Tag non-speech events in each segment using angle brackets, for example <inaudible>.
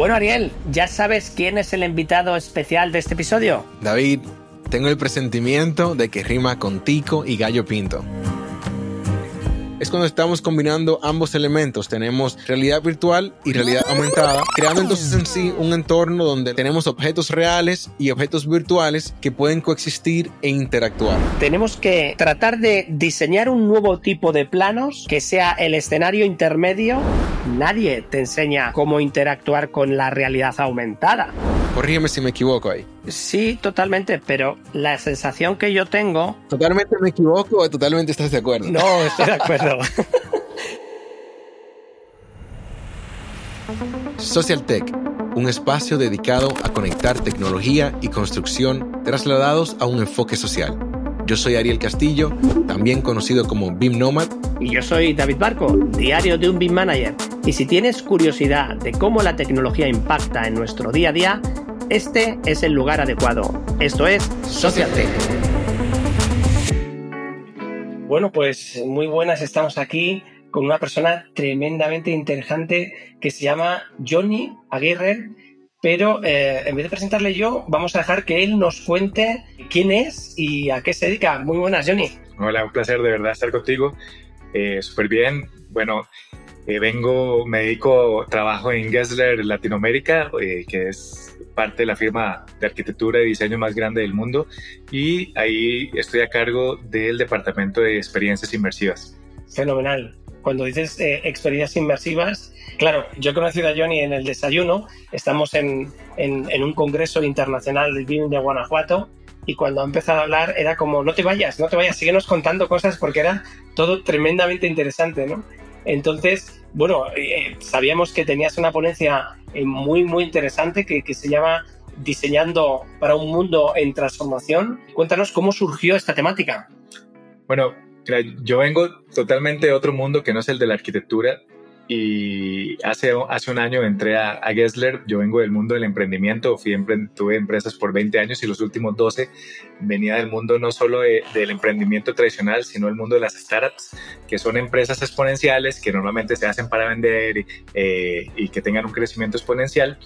Bueno, Ariel, ¿ya sabes quién es el invitado especial de este episodio? David, tengo el presentimiento de que rima con Tico y Gallo Pinto es cuando estamos combinando ambos elementos. Tenemos realidad virtual y realidad aumentada, creando entonces en sí un entorno donde tenemos objetos reales y objetos virtuales que pueden coexistir e interactuar. Tenemos que tratar de diseñar un nuevo tipo de planos que sea el escenario intermedio. Nadie te enseña cómo interactuar con la realidad aumentada. Corrígeme si me equivoco ahí. Sí, totalmente, pero la sensación que yo tengo... ¿Totalmente me equivoco o totalmente estás de acuerdo? No, estoy de acuerdo. <laughs> Social Tech, un espacio dedicado a conectar tecnología y construcción trasladados a un enfoque social. Yo soy Ariel Castillo, también conocido como BIM Nomad. Y yo soy David Barco, diario de un BIM Manager. Y si tienes curiosidad de cómo la tecnología impacta en nuestro día a día, este es el lugar adecuado. Esto es Social Tech. Bueno, pues muy buenas, estamos aquí con una persona tremendamente interesante que se llama Johnny Aguirre, pero eh, en vez de presentarle yo, vamos a dejar que él nos cuente quién es y a qué se dedica. Muy buenas, Johnny. Hola, un placer de verdad estar contigo. Eh, Súper bien. Bueno, eh, vengo, me dedico, trabajo en Gessler Latinoamérica, eh, que es parte de la firma de arquitectura y diseño más grande del mundo, y ahí estoy a cargo del departamento de experiencias inmersivas. Fenomenal. Cuando dices eh, experiencias inmersivas, claro, yo he conocido a Johnny en el desayuno, estamos en, en, un congreso internacional del BIM de Guanajuato, y cuando ha empezado a hablar era como, no te vayas, no te vayas, síguenos contando cosas porque era todo tremendamente interesante, ¿no? Entonces, bueno, eh, sabíamos que tenías una ponencia eh, muy, muy interesante que, que se llama Diseñando para un mundo en transformación. Cuéntanos cómo surgió esta temática. Bueno, yo vengo totalmente de otro mundo que no es el de la arquitectura y hace, hace un año entré a, a, Gessler, yo vengo del mundo del emprendimiento, fui tuve empresas por 20 años y los últimos 12 venía del mundo no solo de, del emprendimiento tradicional, sino el mundo de las startups, que son empresas exponenciales que normalmente se hacen para vender y, eh, y que tengan un crecimiento exponencial.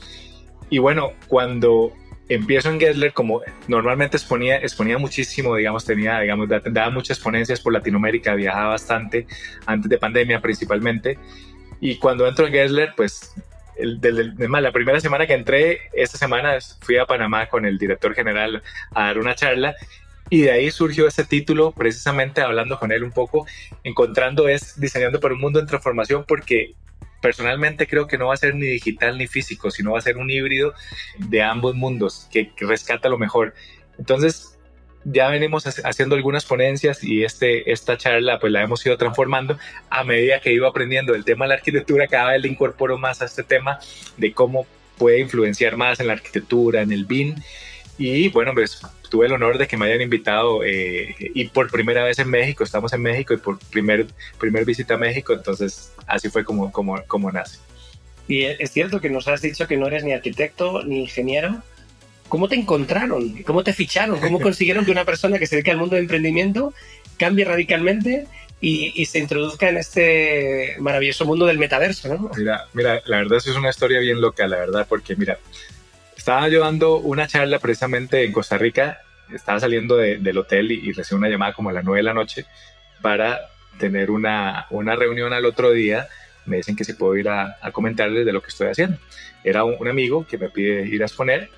Y bueno, cuando empiezo en Gessler, como normalmente exponía, exponía muchísimo, digamos, tenía, digamos, daba muchas ponencias por Latinoamérica, viajaba bastante, antes de pandemia principalmente, y cuando entro en Gessler, pues el, el, el, la primera semana que entré, esta semana fui a Panamá con el director general a dar una charla y de ahí surgió ese título, precisamente hablando con él un poco, encontrando es diseñando para un mundo en transformación, porque personalmente creo que no va a ser ni digital ni físico, sino va a ser un híbrido de ambos mundos que rescata lo mejor. Entonces, ya venimos haciendo algunas ponencias y este, esta charla pues la hemos ido transformando a medida que iba aprendiendo el tema de la arquitectura, cada vez le incorporo más a este tema de cómo puede influenciar más en la arquitectura, en el BIM. Y bueno, pues tuve el honor de que me hayan invitado eh, y por primera vez en México, estamos en México y por primer, primer visita a México, entonces así fue como, como, como nace. Y es cierto que nos has dicho que no eres ni arquitecto ni ingeniero, ¿Cómo te encontraron? ¿Cómo te ficharon? ¿Cómo <laughs> consiguieron que una persona que se dedica al mundo del emprendimiento cambie radicalmente y, y, se introduzca en este maravilloso mundo del metaverso? ¿no? Mira, mira, la verdad es una historia bien loca, la verdad, porque mira, estaba llevando una charla precisamente en Costa Rica, estaba saliendo de, del hotel y, y recibí una llamada como a las 9 de la noche para tener una, una reunión al otro día me dicen que si puedo ir a, a, comentarles de lo que estoy haciendo. Era un, un, amigo que me pide ir a exponer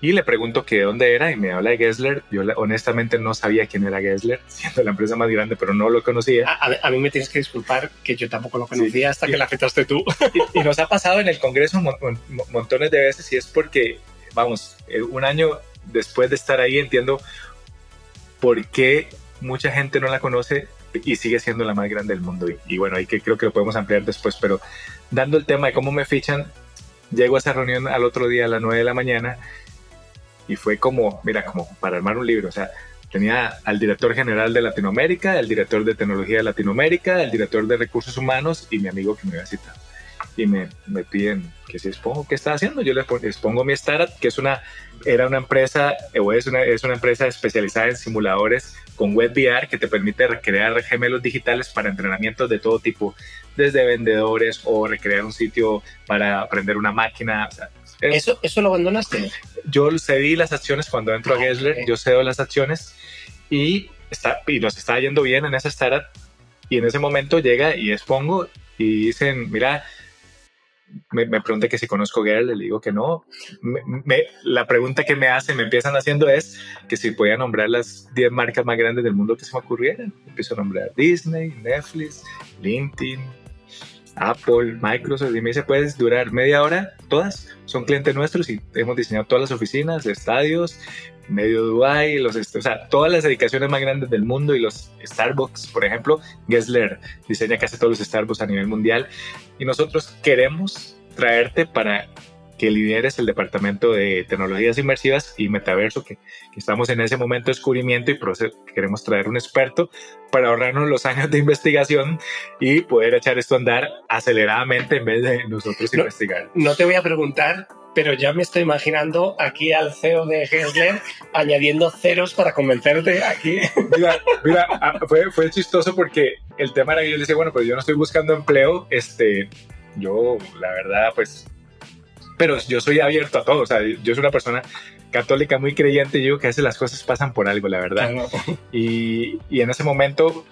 y le pregunto que de dónde era y me habla de Gessler. Yo honestamente no sabía quién era Gessler, <laughs> siendo la empresa más grande, pero no lo conocía. A, a, a mí me tienes que disculpar que yo tampoco lo conocía sí. hasta que la afectaste tú. Y, y, nos ha pasado en el Congreso mon, mon, montones de veces y es porque, vamos, eh, un año después de estar ahí entiendo por qué mucha gente no la conoce y sigue siendo la más grande del mundo. Y, y bueno, ahí que creo que lo podemos ampliar después, pero dando el tema de cómo me fichan, llego a esa reunión al otro día a las 9 de la mañana y fue como, mira, como para armar un libro, o sea, tenía al director general de Latinoamérica, el director de tecnología de Latinoamérica, el director de recursos humanos y mi amigo que me había citado. Y me, me piden que si expongo qué está haciendo, yo les expongo mi startup, que es una, era una empresa, o es una, es una empresa especializada en simuladores con WebVR que te permite recrear gemelos digitales para entrenamientos de todo tipo, desde vendedores o recrear un sitio para aprender una máquina. ¿Eso, ¿Eso lo abandonaste? Yo cedí las acciones cuando entro a ah, Gessler, yo cedo las acciones y, está, y nos está yendo bien en esa startup y en ese momento llega y expongo y dicen, mira, me, me pregunta que si conozco Girl, le digo que no. Me, la pregunta que me hacen, me empiezan haciendo es que si podía nombrar las 10 marcas más grandes del mundo que se me ocurrieran. Empiezo a nombrar Disney, Netflix, LinkedIn, Apple, Microsoft, y me dice, puedes durar media hora, todas son clientes nuestros y hemos diseñado todas las oficinas, estadios, medio Dubai, los, o sea, todas las dedicaciones más grandes del mundo y los Starbucks, por ejemplo, Gessler diseña casi todos los Starbucks a nivel mundial. Y nosotros queremos traerte para que lideres el departamento de tecnologías inmersivas y metaverso, que, estamos en ese momento de descubrimiento y queremos traer un experto para ahorrarnos los años de investigación y poder echar esto a andar aceleradamente en vez de nosotros investigar. No te voy a preguntar pero ya me estoy imaginando aquí al CEO de Gensler añadiendo ceros para convencerte aquí. Mira, mira ah, fue, fue, chistoso porque el tema era que yo le decía, bueno, pues yo no estoy buscando empleo, este, yo la verdad, pues, pero yo soy abierto a todo, o sea, yo soy una persona católica muy creyente y digo que a veces las cosas pasan por algo, la verdad. Y, y, en ese momento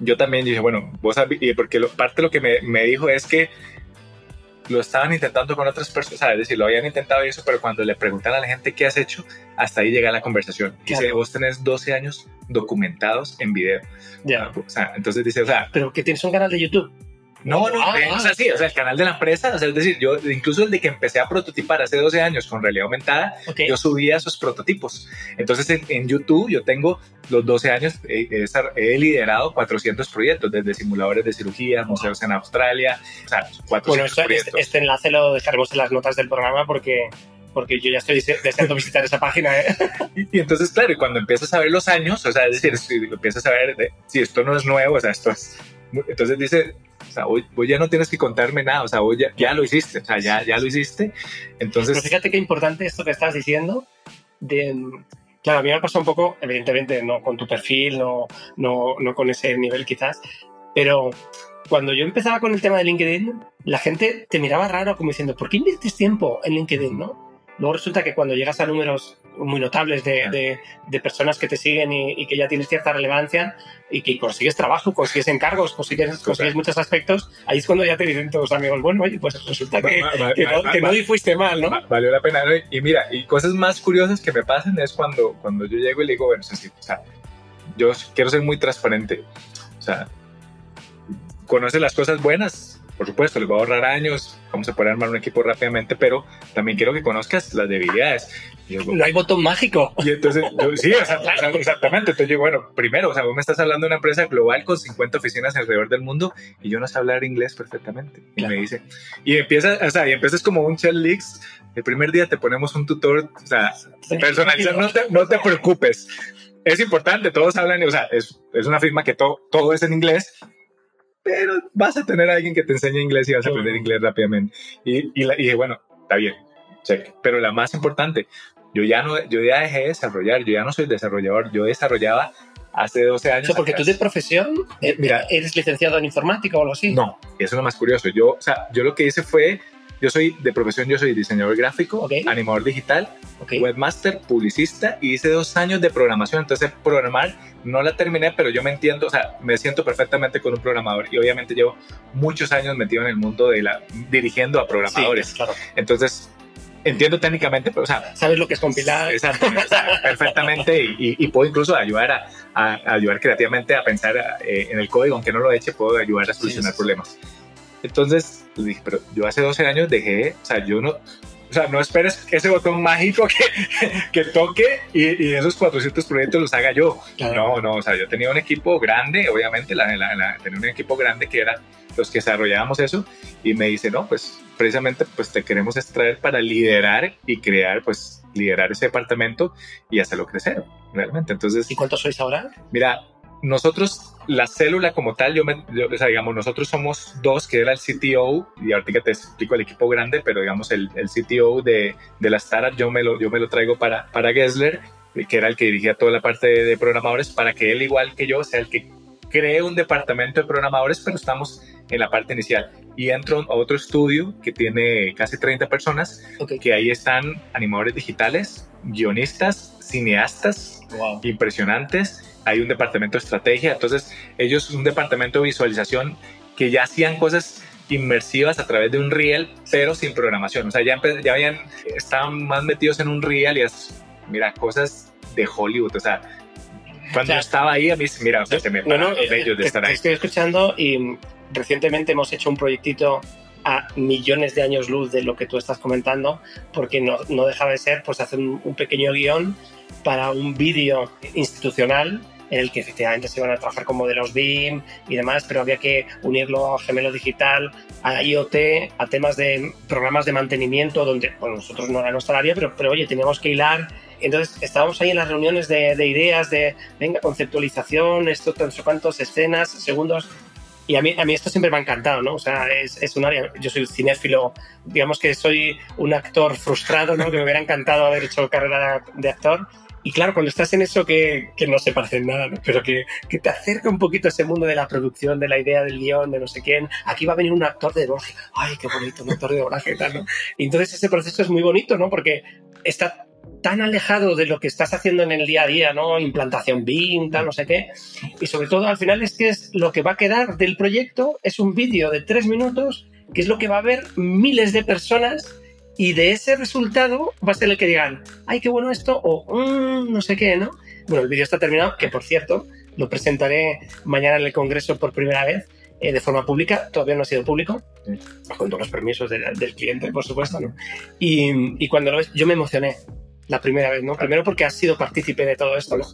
yo también dije, bueno, vos, porque parte de lo que me, me dijo es que lo estaban intentando con otras personas, es decir, lo habían intentado eso, pero cuando le preguntan a la gente qué has hecho, hasta ahí llega la conversación. Dice, vos tenés 12 años documentados en video. Ya. O sea, entonces dice, o sea... Pero que tienes un canal de YouTube. No, no, ah, o sea, sí, o sea, el canal de la empresa, o sea, es decir, yo incluso el de que empecé a prototipar hace 12 años con realidad aumentada, yo subía esos prototipos. Entonces en, YouTube yo tengo los 12 años, he, liderado 400 proyectos, desde simuladores de cirugía, museos en Australia, o sea, 400 bueno, este, proyectos. Este, enlace lo dejaremos en las notas del programa porque porque yo ya estoy deseando <laughs> visitar esa página. ¿eh? Y, entonces, claro, y cuando empiezas a ver los años, o sea, es decir, si empiezas a ver si esto no es nuevo, o sea, esto es... Entonces dice, sea, hoy, ya no tienes que contarme nada, o sea, hoy ya, lo hiciste, o sea, ya, ya lo hiciste. Entonces... Pero fíjate qué importante esto que estás diciendo de... Claro, a mí me ha pasado un poco, evidentemente, no con tu perfil, no, no, no con ese nivel quizás, pero cuando yo empezaba con el tema de LinkedIn, la gente te miraba raro como diciendo, ¿por qué inviertes tiempo en LinkedIn, no? Luego resulta que cuando llegas a números muy notables de, de, personas que te siguen y, que ya tienes cierta relevancia y que consigues trabajo, consigues encargos, consigues, consigues muchos aspectos, ahí es cuando ya te dicen todos amigos, bueno, oye, pues resulta que, que, no, que no, fuiste mal, ¿no? Valió la pena. Y mira, y cosas más curiosas que me pasan es cuando, cuando yo llego y le digo, bueno, o sea, yo quiero ser muy transparente. O sea, conoce las cosas buenas, por supuesto, les va a ahorrar años, vamos a poder armar un equipo rápidamente, pero también quiero que conozcas las debilidades. No hay botón mágico. Y entonces, sí, exactamente. Entonces yo, bueno, primero, o sea, vos me estás hablando de una empresa global con 50 oficinas alrededor del mundo y yo no sé hablar inglés perfectamente. Y me dice, y empiezas, o sea, y empiezas como un chat leaks. El primer día te ponemos un tutor, o sea, personalizado, no te, no te preocupes. Es importante, todos hablan, o sea, es, es una firma que todo, todo es en inglés, pero vas a tener a alguien que te enseñe inglés y vas a aprender inglés rápidamente. Y, y, y bueno, está bien, check. Pero la más importante, yo ya, no, yo ya dejé de desarrollar, yo ya no soy desarrollador, yo desarrollaba hace 12 años. porque tú de profesión, eh, mira, ¿eres licenciado en informática o algo así? No, eso es lo más curioso. Yo, o sea, yo lo que hice fue yo soy de profesión, yo soy diseñador gráfico, animador digital, webmaster, publicista y hice dos años de programación. Entonces, programar no la terminé, pero yo me entiendo, o sea, me siento perfectamente con un programador y obviamente llevo muchos años metido en el mundo de la dirigiendo a programadores. claro. Entonces, entiendo técnicamente, pero, o sea, sabes lo que es compilar. Exacto, perfectamente y, puedo incluso ayudar a, ayudar creativamente a pensar eh, en el código, aunque no lo eche, puedo ayudar a solucionar problemas. Entonces, pues dije, pero yo hace 12 años dejé, o sea, yo no, o sea, no esperes ese botón mágico que, <laughs> que toque y, esos 400 proyectos los haga yo. No, no, o sea, yo tenía un equipo grande, obviamente, la, tenía un equipo grande que era los que desarrollábamos eso y me dice, no, pues precisamente pues te queremos extraer para liderar y crear, pues liderar ese departamento y hacerlo crecer, realmente. Entonces, ¿y cuántos sois ahora? Mira, nosotros, la célula como tal, yo, me, o sea, digamos, nosotros somos dos, que era el CTO, y ahorita te explico el equipo grande, pero digamos, el, el CTO de, de la startup, yo me lo, yo me lo traigo para, para Gessler, que era el que dirigía toda la parte de, programadores, para que él, igual que yo, sea el que cree un departamento de programadores, pero estamos en la parte inicial. Y entro a otro estudio que tiene casi 30 personas, que ahí están animadores digitales, guionistas, cineastas, impresionantes. Hay un departamento de estrategia, entonces ellos, un departamento de visualización que ya hacían cosas inmersivas a través de un reel, pero sin programación. O sea, ya, ya habían, estaban más metidos en un reel y es, mira, cosas de Hollywood. O sea, cuando estaba ahí, a mí, mira, se me no, no, de estar ahí. Estoy escuchando y recientemente hemos hecho un proyectito a millones de años luz de lo que tú estás comentando, porque no, no dejaba de ser pues hacer un, un pequeño guion para un vídeo institucional en el que efectivamente se iban a trabajar con modelos BIM y demás, pero había que unirlo a gemelo digital, a IoT, a temas de programas de mantenimiento, donde bueno, nosotros no era nuestra área, pero, pero oye, teníamos que hilar. Entonces estábamos ahí en las reuniones de, de ideas, de, venga, conceptualización, esto, no sé cuántos, escenas, segundos, y a mí, a mí esto siempre me ha encantado, ¿no? O sea, es, es un área, yo soy cinéfilo, digamos que soy un actor frustrado, ¿no? Que me hubiera encantado haber hecho carrera de actor, y claro, cuando estás en eso que, que no se parece en nada, pero que, que, te acerca un poquito a ese mundo de la producción, de la idea del guion, de no sé quién, aquí va a venir un actor de doblaje. ¡Ay, qué bonito, un actor de doblaje! ¿no? Entonces ese proceso es muy bonito, ¿no? Porque está tan alejado de lo que estás haciendo en el día a día, ¿no? Implantación BIM, tal, no sé qué. Y sobre todo, al final es que es lo que va a quedar del proyecto es un vídeo de tres minutos, que es lo que va a ver miles de personas y de ese resultado va a ser el que digan, ay, qué bueno esto, o mm, no sé qué, ¿no? Bueno, el vídeo está terminado, que por cierto, lo presentaré mañana en el Congreso por primera vez eh, de forma pública, todavía no ha sido público, con todos los permisos del cliente, por supuesto, ¿no? Y, y, cuando lo ves, yo me emocioné la primera vez, ¿no? Primero porque has sido partícipe de todo esto, ¿no?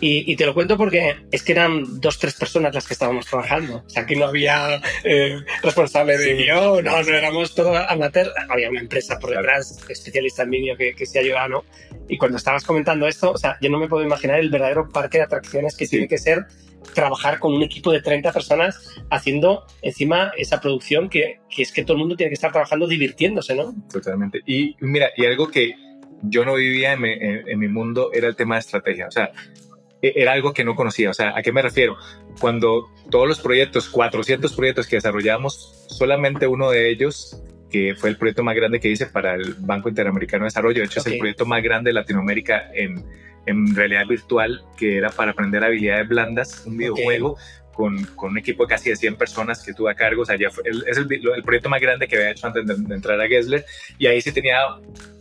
Y, te lo cuento porque es que eran dos, tres personas las que estábamos trabajando. O sea, que no había eh, responsable de guion, no, no éramos todos amateur. Había una empresa por detrás, especialista en vídeo, que, que se ayudado, ¿no? Y cuando estabas comentando esto, o sea, yo no me puedo imaginar el verdadero parque de atracciones que tiene que ser trabajar con un equipo de 30 personas haciendo encima esa producción que, que es que todo el mundo tiene que estar trabajando divirtiéndose, ¿no? Totalmente. Y mira, y algo que yo no vivía en mi, en mi, mundo era el tema de estrategia. O sea, era algo que no conocía. O sea, ¿a qué me refiero? Cuando todos los proyectos, 400 proyectos que desarrollamos, solamente uno de ellos, que fue el proyecto más grande que hice para el Banco Interamericano de Desarrollo, de hecho es el proyecto más grande de Latinoamérica en, en realidad virtual, que era para aprender habilidades blandas, un videojuego. Con, con, un equipo de casi de 100 personas que tuve a cargo. O sea, ya fue, es el, el, proyecto más grande que había hecho antes de, de entrar a Gessler. Y ahí sí tenía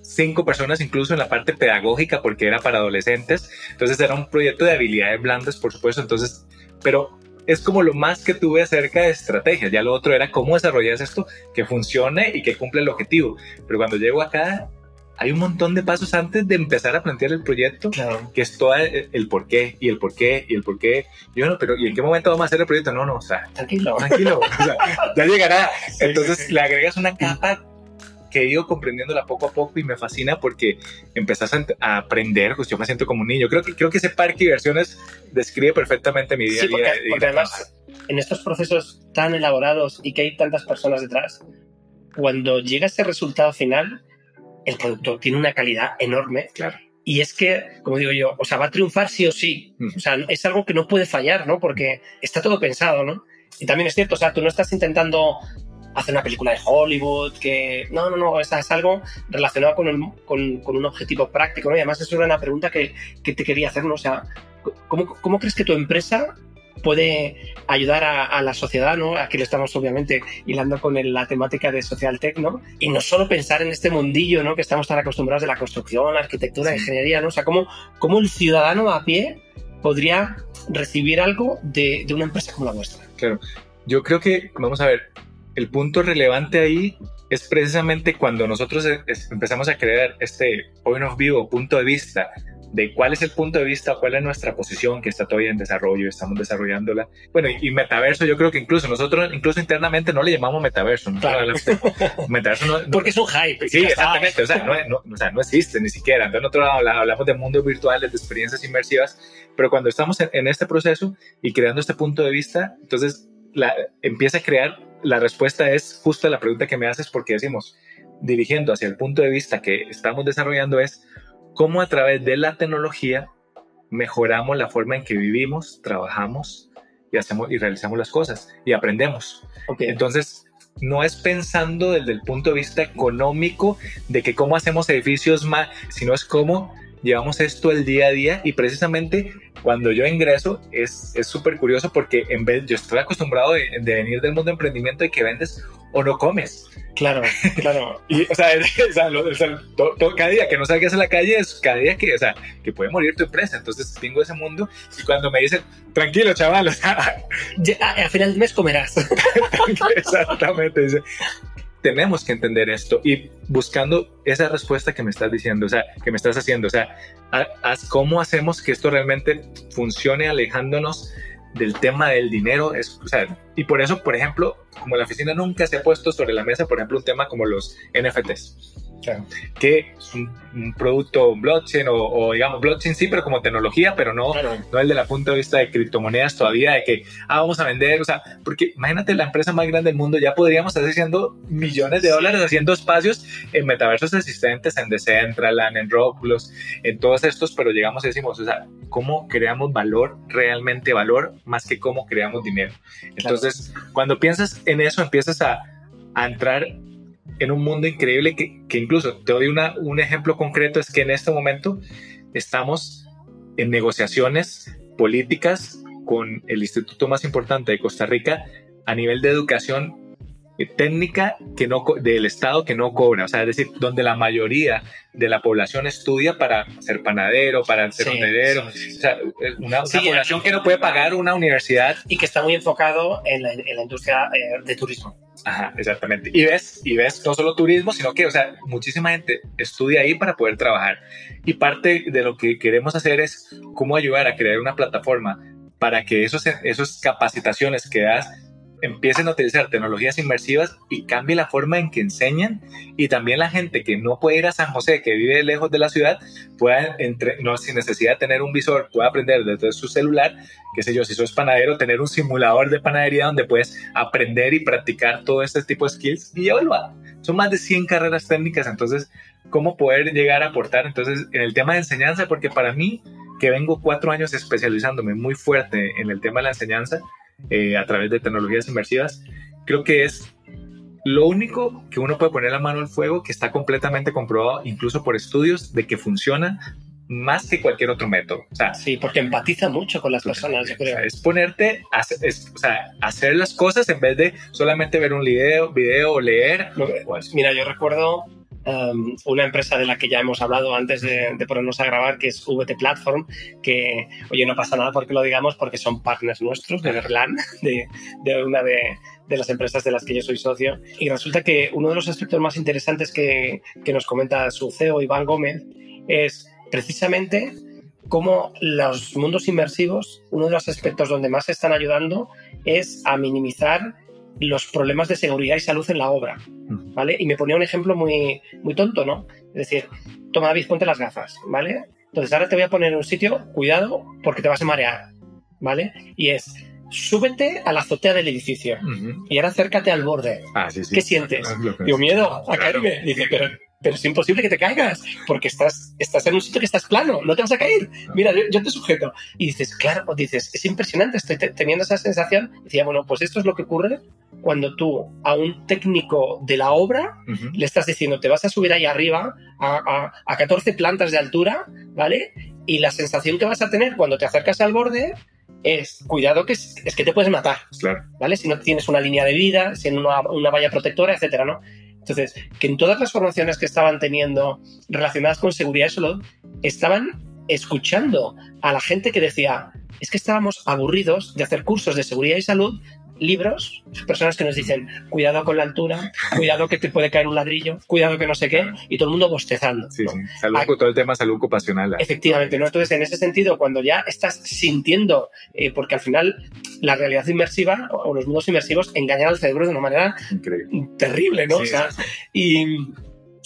cinco personas incluso en la parte pedagógica porque era para adolescentes. Entonces era un proyecto de habilidades blandas, por supuesto. Entonces, pero es como lo más que tuve acerca de estrategia. Ya lo otro era cómo desarrollas esto que funcione y que cumpla el objetivo. Pero cuando llego acá, hay un montón de pasos antes de empezar a plantear el proyecto, que es todo el, por qué y el por qué y el por qué. Y bueno, pero ¿y en qué momento vamos a hacer el proyecto? No, no, o sea, tranquilo, tranquilo, o sea, ya llegará. <laughs> Entonces le agregas una capa que he ido comprendiéndola poco a poco y me fascina porque empezas a, aprender, pues yo me siento como un niño. Creo que, creo que ese parque de diversiones describe perfectamente mi día a día. Porque, además, en estos procesos tan elaborados y que hay tantas personas detrás, cuando llega ese resultado final, el producto tiene una calidad enorme. Claro. Y es que, como digo yo, o sea, va a triunfar sí o sí. Mm. O sea, es algo que no puede fallar, ¿no? Porque está todo pensado, ¿no? Y también es cierto, o sea, tú no estás intentando hacer una película de Hollywood, que no, no, no, es, es algo relacionado con, el, con, con, un objetivo práctico, ¿no? Y además eso era una pregunta que, que te quería hacer, ¿no? O sea, ¿cómo, ¿cómo, crees que tu empresa puede ayudar a, a, la sociedad, ¿no? Aquí le estamos obviamente hilando con el, la temática de social tech, ¿no? Y no solo pensar en este mundillo, ¿no? Que estamos tan acostumbrados de la construcción, la arquitectura, la ingeniería, ¿no? O sea, ¿cómo, cómo el ciudadano a pie podría recibir algo de, de una empresa como la vuestra? Claro. Yo creo que, vamos a ver, el punto relevante ahí es precisamente cuando nosotros empezamos a crear este point of view o punto de vista de cuál es el punto de vista, cuál es nuestra posición que está todavía en desarrollo, estamos desarrollándola. Bueno, y, metaverso, yo creo que incluso nosotros, incluso internamente, no le llamamos metaverso. ¿no? Claro. <laughs> metaverso no, Porque es un hype. Sí, exactamente. O sea, no, o sea, no existe ni siquiera. Entonces, nosotros hablamos de mundos virtuales, de experiencias inmersivas, pero cuando estamos en, en este proceso y creando este punto de vista, entonces la, empieza a crear la respuesta es justo la pregunta que me haces porque decimos, dirigiendo hacia el punto de vista que estamos desarrollando es cómo a través de la tecnología mejoramos la forma en que vivimos, trabajamos y hacemos y realizamos las cosas y aprendemos. Entonces, no es pensando desde el punto de vista económico de que cómo hacemos edificios más, sino es cómo llevamos esto el día a día y precisamente cuando yo ingreso es súper curioso porque en vez, yo estoy acostumbrado de, venir del mundo de emprendimiento y que vendes o no comes. Claro, <laughs> claro. y, o sea, <laughs> cada día que no salgas a la calle es cada día que, o sea, que puede morir tu empresa. Entonces tengo ese mundo y cuando me dicen, tranquilo, chaval, o sea, <laughs> al final del mes comerás. Exactamente. Dice, tenemos que entender esto y buscando esa respuesta que me estás diciendo, o sea, que me estás haciendo, o sea, ¿cómo hacemos que esto realmente funcione alejándonos del tema del dinero? Es, o sea, y por eso, por ejemplo, como la oficina nunca se ha puesto sobre la mesa, por ejemplo, un tema como los NFTs que es un, producto blockchain o, digamos blockchain sí, pero como tecnología, pero no, no el de la punto de vista de criptomonedas todavía, de que ah, vamos a vender, o sea, porque imagínate la empresa más grande del mundo, ya podríamos estar haciendo millones de dólares haciendo espacios en metaversos existentes, en Decentraland, en Roblox, en todos estos, pero llegamos y decimos, o sea, ¿cómo creamos valor, realmente valor, más que cómo creamos dinero? Entonces, cuando piensas en eso, empiezas a, a entrar en un mundo increíble que, que incluso te doy una, un ejemplo concreto, es que en este momento estamos en negociaciones políticas con el instituto más importante de Costa Rica a nivel de educación técnica que no del Estado que no cobra, o sea, es decir, donde la mayoría de la población estudia para ser panadero, para ser sí, o sea, una, población que no puede pagar una universidad. y que está muy enfocado en la, en la industria eh, de turismo. Ajá, exactamente. Y ves, y ves no solo turismo, sino que, o sea, muchísima gente estudia ahí para poder trabajar. Y parte de lo que queremos hacer es cómo ayudar a crear una plataforma para que esos, esos capacitaciones que das empiecen a utilizar tecnologías inmersivas y cambie la forma en que enseñan y también la gente que no puede ir a San José, que vive lejos de la ciudad, pueda, entre, no sin necesidad de tener un visor, pueda aprender desde su celular, qué sé yo, si sos panadero, tener un simulador de panadería donde puedes aprender y practicar todo este tipo de skills y evaluar. Son más de 100 carreras técnicas, entonces, ¿cómo poder llegar a aportar? Entonces, en el tema de enseñanza, porque para mí, que vengo cuatro años especializándome muy fuerte en el tema de la enseñanza, eh, a través de tecnologías inmersivas, creo que es lo único que uno puede poner la mano al fuego que está completamente comprobado, incluso por estudios, de que funciona más que cualquier otro método. O sea, sí, porque empatiza mucho con las personas, yo creo. es ponerte a o sea, hacer las cosas en vez de solamente ver un video, video o leer. Mira, yo recuerdo Um, una empresa de la que ya hemos hablado antes de, ponernos a grabar, que es VT Platform, que, oye, no pasa nada porque lo digamos, porque son partners nuestros de Berlan, <laughs> de, una de, las empresas de las que yo soy socio. Y resulta que uno de los aspectos más interesantes que, que nos comenta su CEO, Iván Gómez, es precisamente cómo los mundos inmersivos, uno de los aspectos donde más se están ayudando es a minimizar los problemas de seguridad y salud en la obra, ¿vale? Y me ponía un ejemplo muy, muy tonto, ¿no? Es decir, toma David, ponte las gafas, ¿vale? Entonces ahora te voy a poner en un sitio, cuidado, porque te vas a marear, ¿vale? Y es, súbete a la azotea del edificio y ahora acércate al borde. Ah, ¿Qué sientes? Digo, miedo a caerme. Dice, pero pero es imposible que te caigas, porque estás, estás en un sitio que estás plano, no te vas a caer. Mira, yo, te sujeto. Y dices, claro, dices, es impresionante, estoy teniendo esa sensación. decía, bueno, pues esto es lo que ocurre cuando tú a un técnico de la obra le estás diciendo, te vas a subir ahí arriba a, a, 14 plantas de altura, ¿vale? Y la sensación que vas a tener cuando te acercas al borde es, cuidado que es, que te puedes matar, claro. ¿vale? Si no tienes una línea de vida, si en una, una valla protectora, etcétera, ¿no? Entonces, que en todas las formaciones que estaban teniendo relacionadas con seguridad y salud, estaban escuchando a la gente que decía, es que estábamos aburridos de hacer cursos de seguridad y salud libros, personas que nos dicen, cuidado con la altura, cuidado que te puede caer un ladrillo, cuidado que no sé qué, y todo el mundo bostezando. Sí, sí. Salud, todo el tema salud ocupacional. Efectivamente, ¿no? Entonces, en ese sentido, cuando ya estás sintiendo, eh, porque al final la realidad inmersiva o los mundos inmersivos engañan al cerebro de una manera terrible, ¿no? o sea, y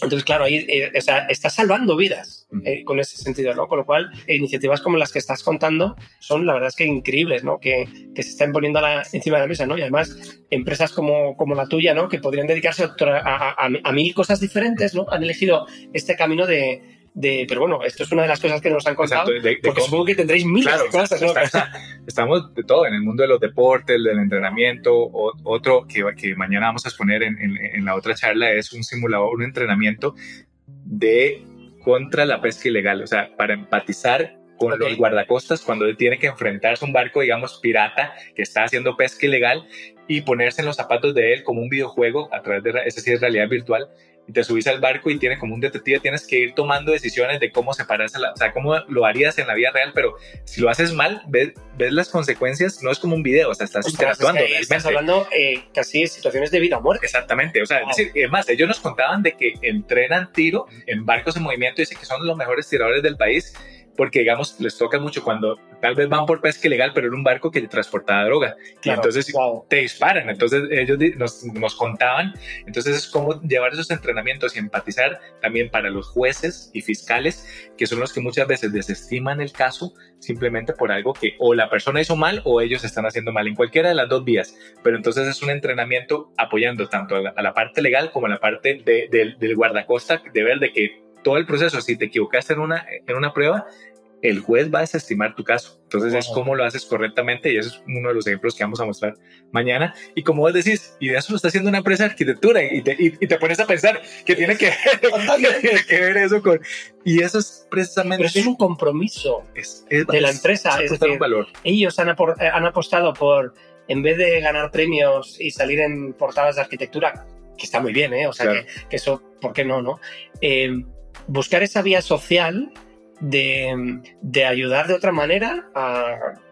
entonces, claro, ahí eh, o sea, estás salvando vidas eh, con ese sentido, ¿no? Con lo cual, iniciativas como las que estás contando son, la verdad es que increíbles, ¿no? Que, que se están poniendo la, encima de la mesa, ¿no? Y además, empresas como, como la tuya, ¿no? Que podrían dedicarse a, a, a, mil cosas diferentes, ¿no? Han elegido este camino de, de, pero bueno, esto es una de las cosas que nos han contado, porque supongo que tendréis miles de cosas. ¿no? estamos de todo, en el mundo de los deportes, del entrenamiento, o, otro que, que, mañana vamos a exponer en, en, la otra charla es un simulador, un entrenamiento de contra la pesca ilegal, o sea, para empatizar con los guardacostas cuando tiene que enfrentarse a un barco, digamos, pirata que está haciendo pesca ilegal y ponerse en los zapatos de él como un videojuego a través de, es realidad virtual, y te subís al barco y tiene como un detective, tienes que ir tomando decisiones de cómo separarse, la, o sea, cómo lo harías en la vida real, pero si lo haces mal, ves, ves las consecuencias, no es como un video, o sea, estás interactuando. estás hablando eh, casi de situaciones de vida o muerte. Exactamente, o sea, es decir, más, ellos nos contaban de que entrenan tiro en barcos en movimiento, y dicen que son los mejores tiradores del país, porque digamos les toca mucho cuando tal vez van por pesca ilegal, pero en un barco que transportaba droga. y entonces te disparan. Entonces ellos nos, nos, contaban. Entonces es como llevar esos entrenamientos y empatizar también para los jueces y fiscales, que son los que muchas veces desestiman el caso simplemente por algo que o la persona hizo mal o ellos están haciendo mal en cualquiera de las dos vías. Pero entonces es un entrenamiento apoyando tanto a la, parte legal como a la parte del guardacosta, de ver de que todo el proceso, si te equivocaste en una, en una prueba, el juez va a desestimar tu caso. Entonces es cómo lo haces correctamente y ese es uno de los ejemplos que vamos a mostrar mañana. Y como vos decís, y de eso lo está haciendo una empresa de arquitectura y te, y, te pones a pensar que tiene que, <laughs> que, ver eso con... Y eso es precisamente... Pero es un compromiso de la empresa. Es, decir, valor. Ellos han, han apostado por, en vez de ganar premios y salir en portadas de arquitectura, que está muy bien, ¿eh? O sea, que, que, eso, ¿por qué no, no? Eh, buscar esa vía social de, ayudar de otra manera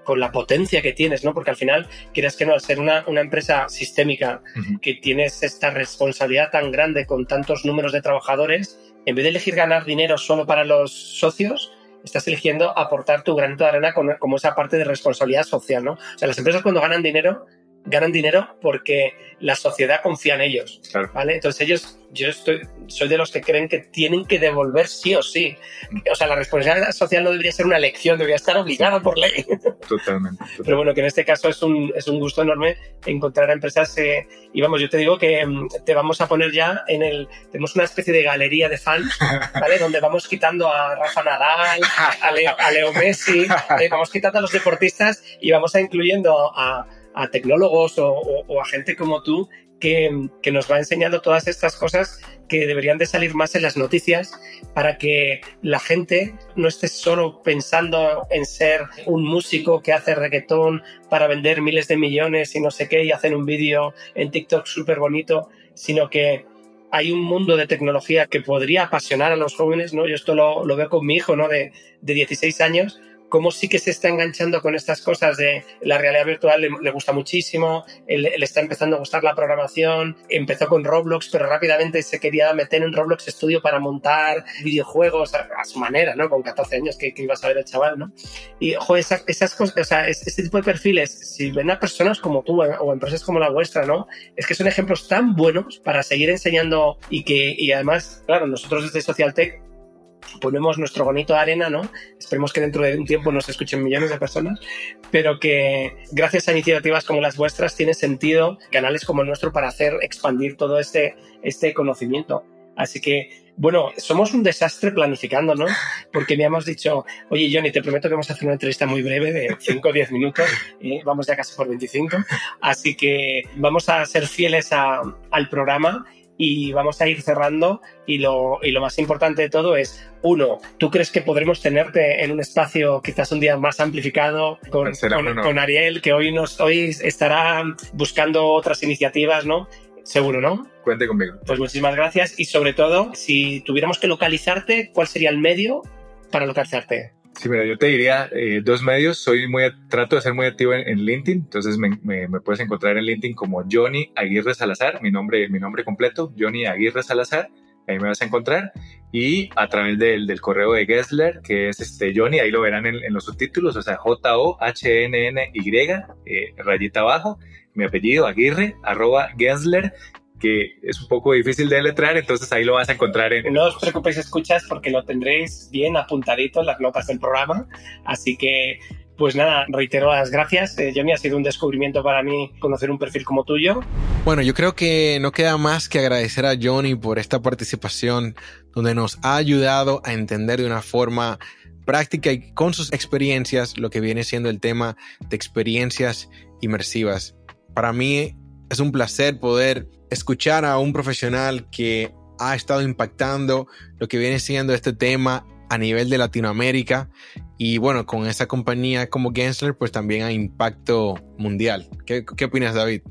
con la potencia que tienes, ¿no? Porque al final, quieras que no, al ser una, empresa sistémica que tienes esta responsabilidad tan grande con tantos números de trabajadores, en vez de elegir ganar dinero solo para los socios, estás eligiendo aportar tu granito de arena como esa parte de responsabilidad social, ¿no? O sea, las empresas cuando ganan dinero ganan dinero porque la sociedad confía en ellos, ¿vale? Entonces ellos, yo estoy, soy de los que creen que tienen que devolver sí o sí. O sea, la responsabilidad social no debería ser una elección, debería estar obligada por ley. Totalmente. Pero bueno, que en este caso es un, es un gusto enorme encontrar a empresas eh, y vamos, yo te digo que mm, te vamos a poner ya en el, tenemos una especie de galería de fans, <laughs> ¿vale? Donde vamos quitando a Rafa Nadal, a Leo, Messi, <laughs> eh, vamos quitando a los deportistas y vamos a incluyendo a a tecnólogos o, a gente como tú que, nos va enseñando todas estas cosas que deberían de salir más en las noticias para que la gente no esté solo pensando en ser un músico que hace reggaetón para vender miles de millones y no sé qué y hacer un vídeo en TikTok súper bonito, sino que hay un mundo de tecnología que podría apasionar a los jóvenes, ¿no? Yo esto lo, veo con mi hijo, ¿no? De, de 16 años, cómo sí que se está enganchando con estas cosas de la realidad virtual, le, gusta muchísimo, le, está empezando a gustar la programación, empezó con Roblox, pero rápidamente se quería meter en Roblox Studio para montar videojuegos a, su manera, ¿no? Con 14 años que, iba a saber el chaval, ¿no? Y, joder, esas, cosas, o sea, este tipo de perfiles, si ven a personas como tú o empresas como la vuestra, ¿no? Es que son ejemplos tan buenos para seguir enseñando y que, y además, claro, nosotros desde Social Tech ponemos nuestro bonito arena, ¿no? Esperemos que dentro de un tiempo nos escuchen millones de personas, pero que gracias a iniciativas como las vuestras tiene sentido canales como el nuestro para hacer expandir todo este, este conocimiento. Así que, bueno, somos un desastre planificando, ¿no? Porque me hemos dicho, oye, Johnny, te prometo que vamos a hacer una entrevista muy breve de 5 o 10 minutos, y vamos ya casi por 25, así que vamos a ser fieles al programa y vamos a ir cerrando y lo, y lo más importante de todo es, uno, ¿tú crees que podremos tenerte en un espacio quizás un día más amplificado con, <laughs> con, Ariel, que hoy, nos, hoy estará buscando otras iniciativas, ¿no? Seguro, ¿no? Cuente conmigo. Pues muchísimas gracias y sobre todo, si tuviéramos que localizarte, ¿cuál sería el medio para localizarte? Sí, mira, yo te diría eh, dos medios. Soy muy, trato de ser muy activo en, LinkedIn, entonces me, puedes encontrar en LinkedIn como Johnny Aguirre Salazar, mi nombre, mi nombre completo, Johnny Aguirre Salazar. Ahí me vas a encontrar y a través del, correo de Gessler, que es este Johnny, ahí lo verán en, los subtítulos, o sea, J-O-H-N-N-Y, eh, rayita abajo, mi apellido, Aguirre, arroba Gessler, que es un poco difícil de letrar, entonces ahí lo vas a encontrar en... No os preocupéis, escuchas, porque lo tendréis bien apuntadito en las notas del programa, así que... Pues nada, reitero las gracias. Eh, Johnny, ha sido un descubrimiento para mí conocer un perfil como tuyo. Bueno, yo creo que no queda más que agradecer a Johnny por esta participación donde nos ha ayudado a entender de una forma práctica y con sus experiencias lo que viene siendo el tema de experiencias inmersivas. Para mí es un placer poder escuchar a un profesional que ha estado impactando lo que viene siendo este tema a nivel de Latinoamérica y bueno, con esa compañía como Gensler pues también a impacto mundial. ¿Qué, opinas David?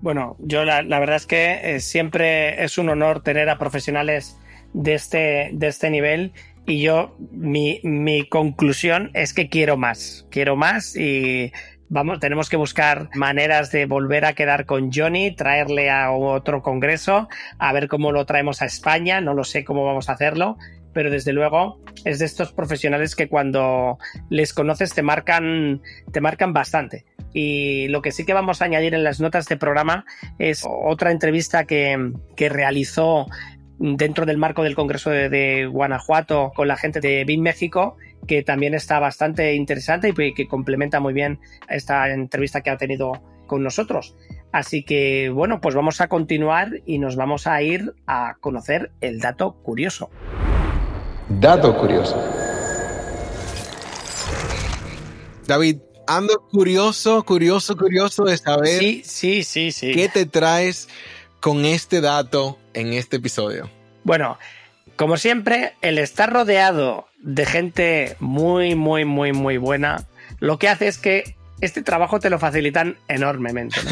Bueno, yo la, verdad es que eh, siempre es un honor tener a profesionales de este, de este nivel y yo mi, mi conclusión es que quiero más, quiero más y vamos, tenemos que buscar maneras de volver a quedar con Johnny, traerle a otro congreso, a ver cómo lo traemos a España, no lo sé cómo vamos a hacerlo, pero desde luego es de estos profesionales que cuando les conoces te marcan, te marcan bastante. Y lo que sí que vamos a añadir en las notas de programa es otra entrevista que, realizó dentro del marco del Congreso de, Guanajuato con la gente de BIM México, que también está bastante interesante y que complementa muy bien esta entrevista que ha tenido con nosotros. Así que bueno, pues vamos a continuar y nos vamos a ir a conocer el dato curioso. Dato curioso. David, ando curioso, curioso, curioso de saber sí, sí, sí, sí. qué te traes con este dato en este episodio? Bueno, como siempre, el estar rodeado de gente muy, muy, muy, muy buena, lo que hace es que este trabajo te lo facilitan enormemente. <laughs>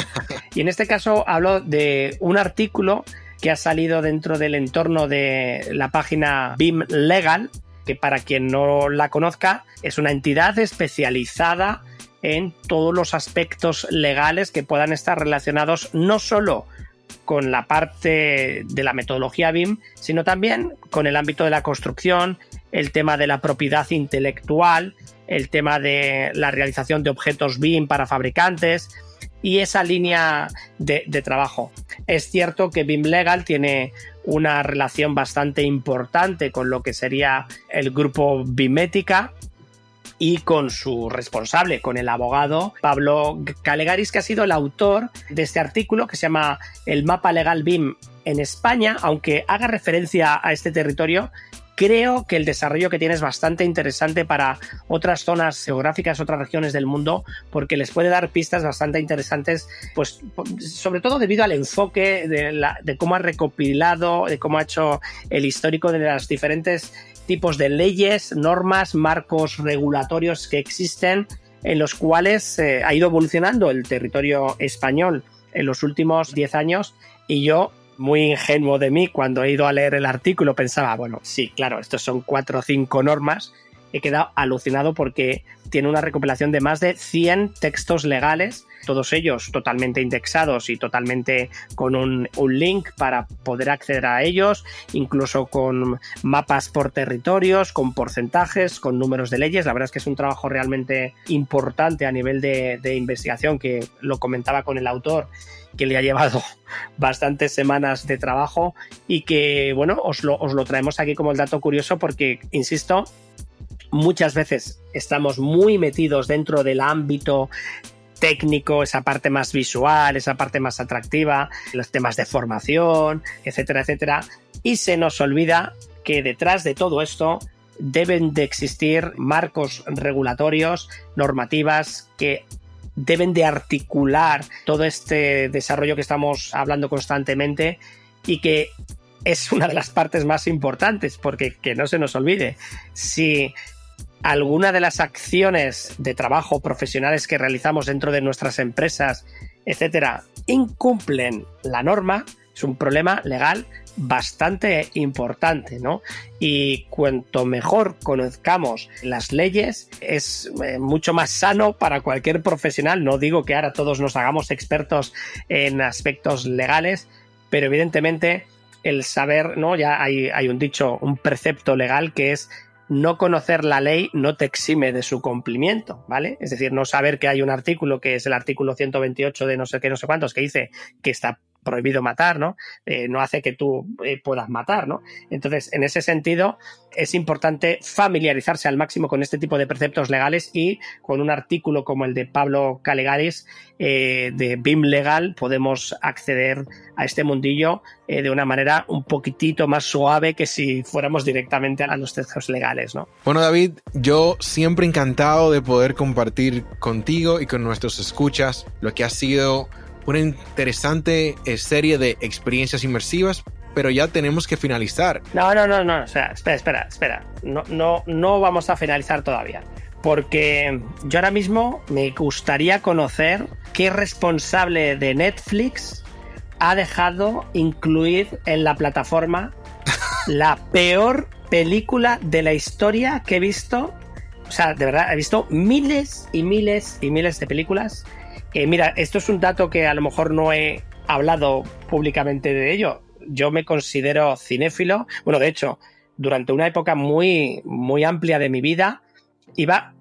Y en este caso hablo de un artículo que ha salido dentro del entorno de la página BIM Legal, que para quien no la conozca, es una entidad especializada en todos los aspectos legales que puedan estar relacionados no solo con la parte de la metodología BIM, sino también con el ámbito de la construcción, el tema de la propiedad intelectual, el tema de la realización de objetos BIM para fabricantes y esa línea de, trabajo. Es cierto que BIM Legal tiene una relación bastante importante con lo que sería el grupo Bimética, y con su responsable, con el abogado Pablo Calegaris, que ha sido el autor de este artículo que se llama El mapa legal BIM en España, aunque haga referencia a este territorio, creo que el desarrollo que tiene es bastante interesante para otras zonas geográficas, otras regiones del mundo, porque les puede dar pistas bastante interesantes, pues sobre todo debido al enfoque de, cómo ha recopilado, de cómo ha hecho el histórico de las diferentes tipos de leyes, normas, marcos regulatorios que existen en los cuales eh, ha ido evolucionando el territorio español en los últimos 10 años y yo muy ingenuo de mí cuando he ido a leer el artículo pensaba, bueno, sí, claro, estos son cuatro o cinco normas he quedado alucinado porque tiene una recopilación de más de 100 textos legales, todos ellos totalmente indexados y totalmente con un, link para poder acceder a ellos, incluso con mapas por territorios, con porcentajes, con números de leyes. La verdad es que es un trabajo realmente importante a nivel de, investigación que lo comentaba con el autor que le ha llevado <laughs> bastantes semanas de trabajo y que, bueno, os lo traemos aquí como el dato curioso porque, insisto, muchas veces estamos muy metidos dentro del ámbito técnico, esa parte más visual, esa parte más atractiva, los temas de formación, etcétera, etcétera, y se nos olvida que detrás de todo esto deben de existir marcos regulatorios, normativas que deben de articular todo este desarrollo que estamos hablando constantemente y que es una de las partes más importantes, porque que no se nos olvide, si alguna de las acciones de trabajo profesionales que realizamos dentro de nuestras empresas, etcétera, incumplen la norma, es un problema legal bastante importante, ¿no? Y cuanto mejor conozcamos las leyes, es eh, mucho más sano para cualquier profesional. No digo que ahora todos nos hagamos expertos en aspectos legales, pero evidentemente el saber, ¿no? Ya hay, hay un dicho, un precepto legal que es no conocer la ley no te exime de su cumplimiento, ¿vale? Es decir, no saber que hay un artículo que es el artículo 128 de no sé qué, no sé cuántos, que dice que está prohibido matar, ¿no? Eh, no hace que tú eh, puedas matar, ¿no? Entonces, en ese sentido, es importante familiarizarse al máximo con este tipo de preceptos legales y con un artículo como el de Pablo Calegaris eh, de BIM Legal podemos acceder a este mundillo de una manera un poquitito más suave que si fuéramos directamente a los textos legales, ¿no? Bueno, David, yo siempre encantado de poder compartir contigo y con nuestros escuchas lo que ha sido una interesante eh, serie de experiencias inmersivas, pero ya tenemos que finalizar. No, no, no, no, o sea, espera, espera, espera. No, no, no vamos a finalizar todavía. Porque yo ahora mismo me gustaría conocer qué responsable de Netflix ha dejado incluir en la plataforma <laughs> la peor película de la historia que he visto. O sea, de verdad, he visto miles y miles y miles de películas mira, esto es un dato que a lo mejor no he hablado públicamente de ello. Yo me considero cinéfilo. Bueno, de hecho, durante una época muy, muy amplia de mi vida, iba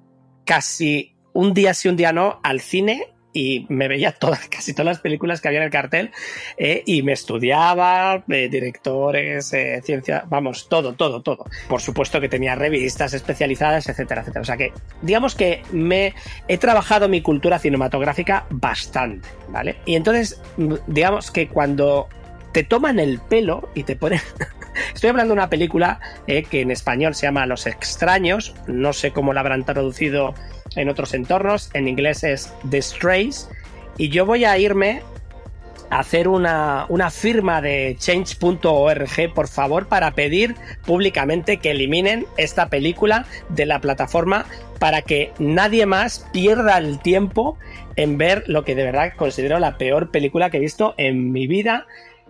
casi un día sí, un día no al cine y me veía todas, <laughs> casi todas las películas que había en el cartel eh, y me estudiaba, eh, directores, eh, ciencia, vamos, todo, todo, todo. Por supuesto que tenía revistas especializadas, etcétera, etcétera. O sea que, digamos que me he trabajado mi cultura cinematográfica bastante, ¿vale? Y entonces, digamos que cuando te toman el pelo y te ponen... <laughs> Estoy hablando de una película que en español se llama Los extraños, no sé cómo la habrán traducido en otros entornos. En inglés es The Strays. Y yo voy a irme a hacer una, una firma de change.org, por favor, para pedir públicamente que eliminen esta película de la plataforma para que nadie más pierda el tiempo en ver lo que de verdad considero la peor película que he visto en mi vida.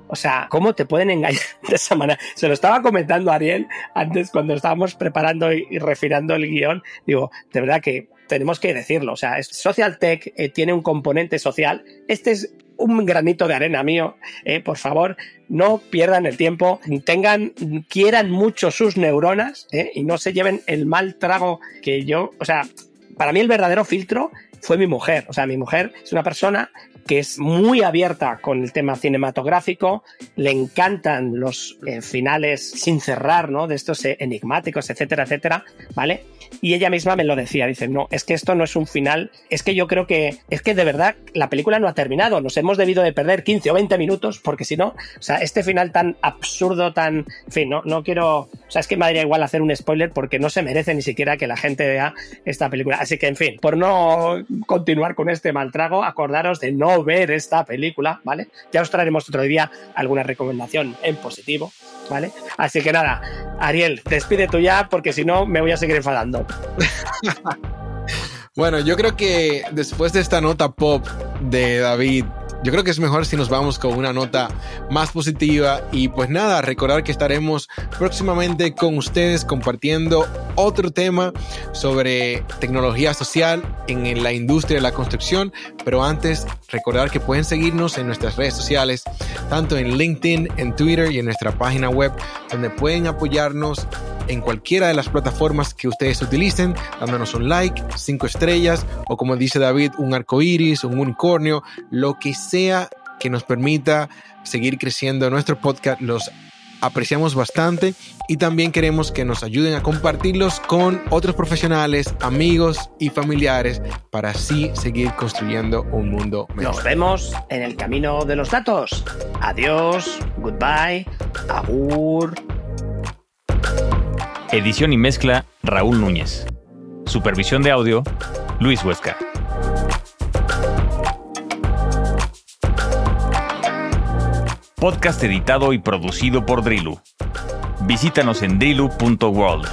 O sea, ¿cómo te pueden engañar <laughs> de esa manera? Se lo estaba comentando Ariel antes cuando estábamos preparando y refinando el guion. Digo, de verdad que tenemos que decirlo. O sea, Social Tech eh, tiene un componente social. Este es un granito de arena mío. Eh, por favor, no pierdan el tiempo. Tengan, quieran mucho sus neuronas eh, y no se lleven el mal trago que yo. O sea, para mí el verdadero filtro fue mi mujer. O sea, mi mujer es una persona que es muy abierta con el tema cinematográfico, le encantan los finales sin cerrar, ¿no? De estos enigmáticos, etcétera, etcétera, ¿vale? Y ella misma me lo decía, dice, no, es que esto no es un final, es que yo creo que, es que de verdad la película no ha terminado, nos hemos debido de perder 15 o 20 minutos, porque si no, o sea, este final tan absurdo, tan, en fin, no, no quiero, o sea, es que me daría igual hacer un spoiler porque no se merece ni siquiera que la gente vea esta película. Así que, en fin, por no continuar con este mal trago, acordaros de ver esta película, ¿vale? Ya os traeremos otro día alguna recomendación en positivo, ¿vale? Así que nada, Ariel, despide tú ya porque si no me voy a seguir enfadando. <laughs> bueno, yo creo que después de esta nota pop de David yo creo que es mejor si nos vamos con una nota más positiva y pues nada, recordar que estaremos próximamente con ustedes compartiendo otro tema sobre tecnología social en la industria de la construcción, pero antes recordar que pueden seguirnos en nuestras redes sociales, tanto en LinkedIn, en Twitter y en nuestra página web, donde pueden apoyarnos en cualquiera de las plataformas que ustedes utilicen, dándonos un like, cinco estrellas o como dice David, un arco iris, un unicornio, lo que sea que nos permita seguir creciendo nuestro podcast. Los apreciamos bastante y también queremos que nos ayuden a compartirlos con otros profesionales, amigos y familiares para así seguir construyendo un mundo mejor. Nos vemos en el camino de los datos. Adiós, goodbye, agur. Edición y mezcla Raúl Núñez. Supervisión de audio Luis Huesca. Podcast editado y producido por Drilu. Visítanos en drilu.world.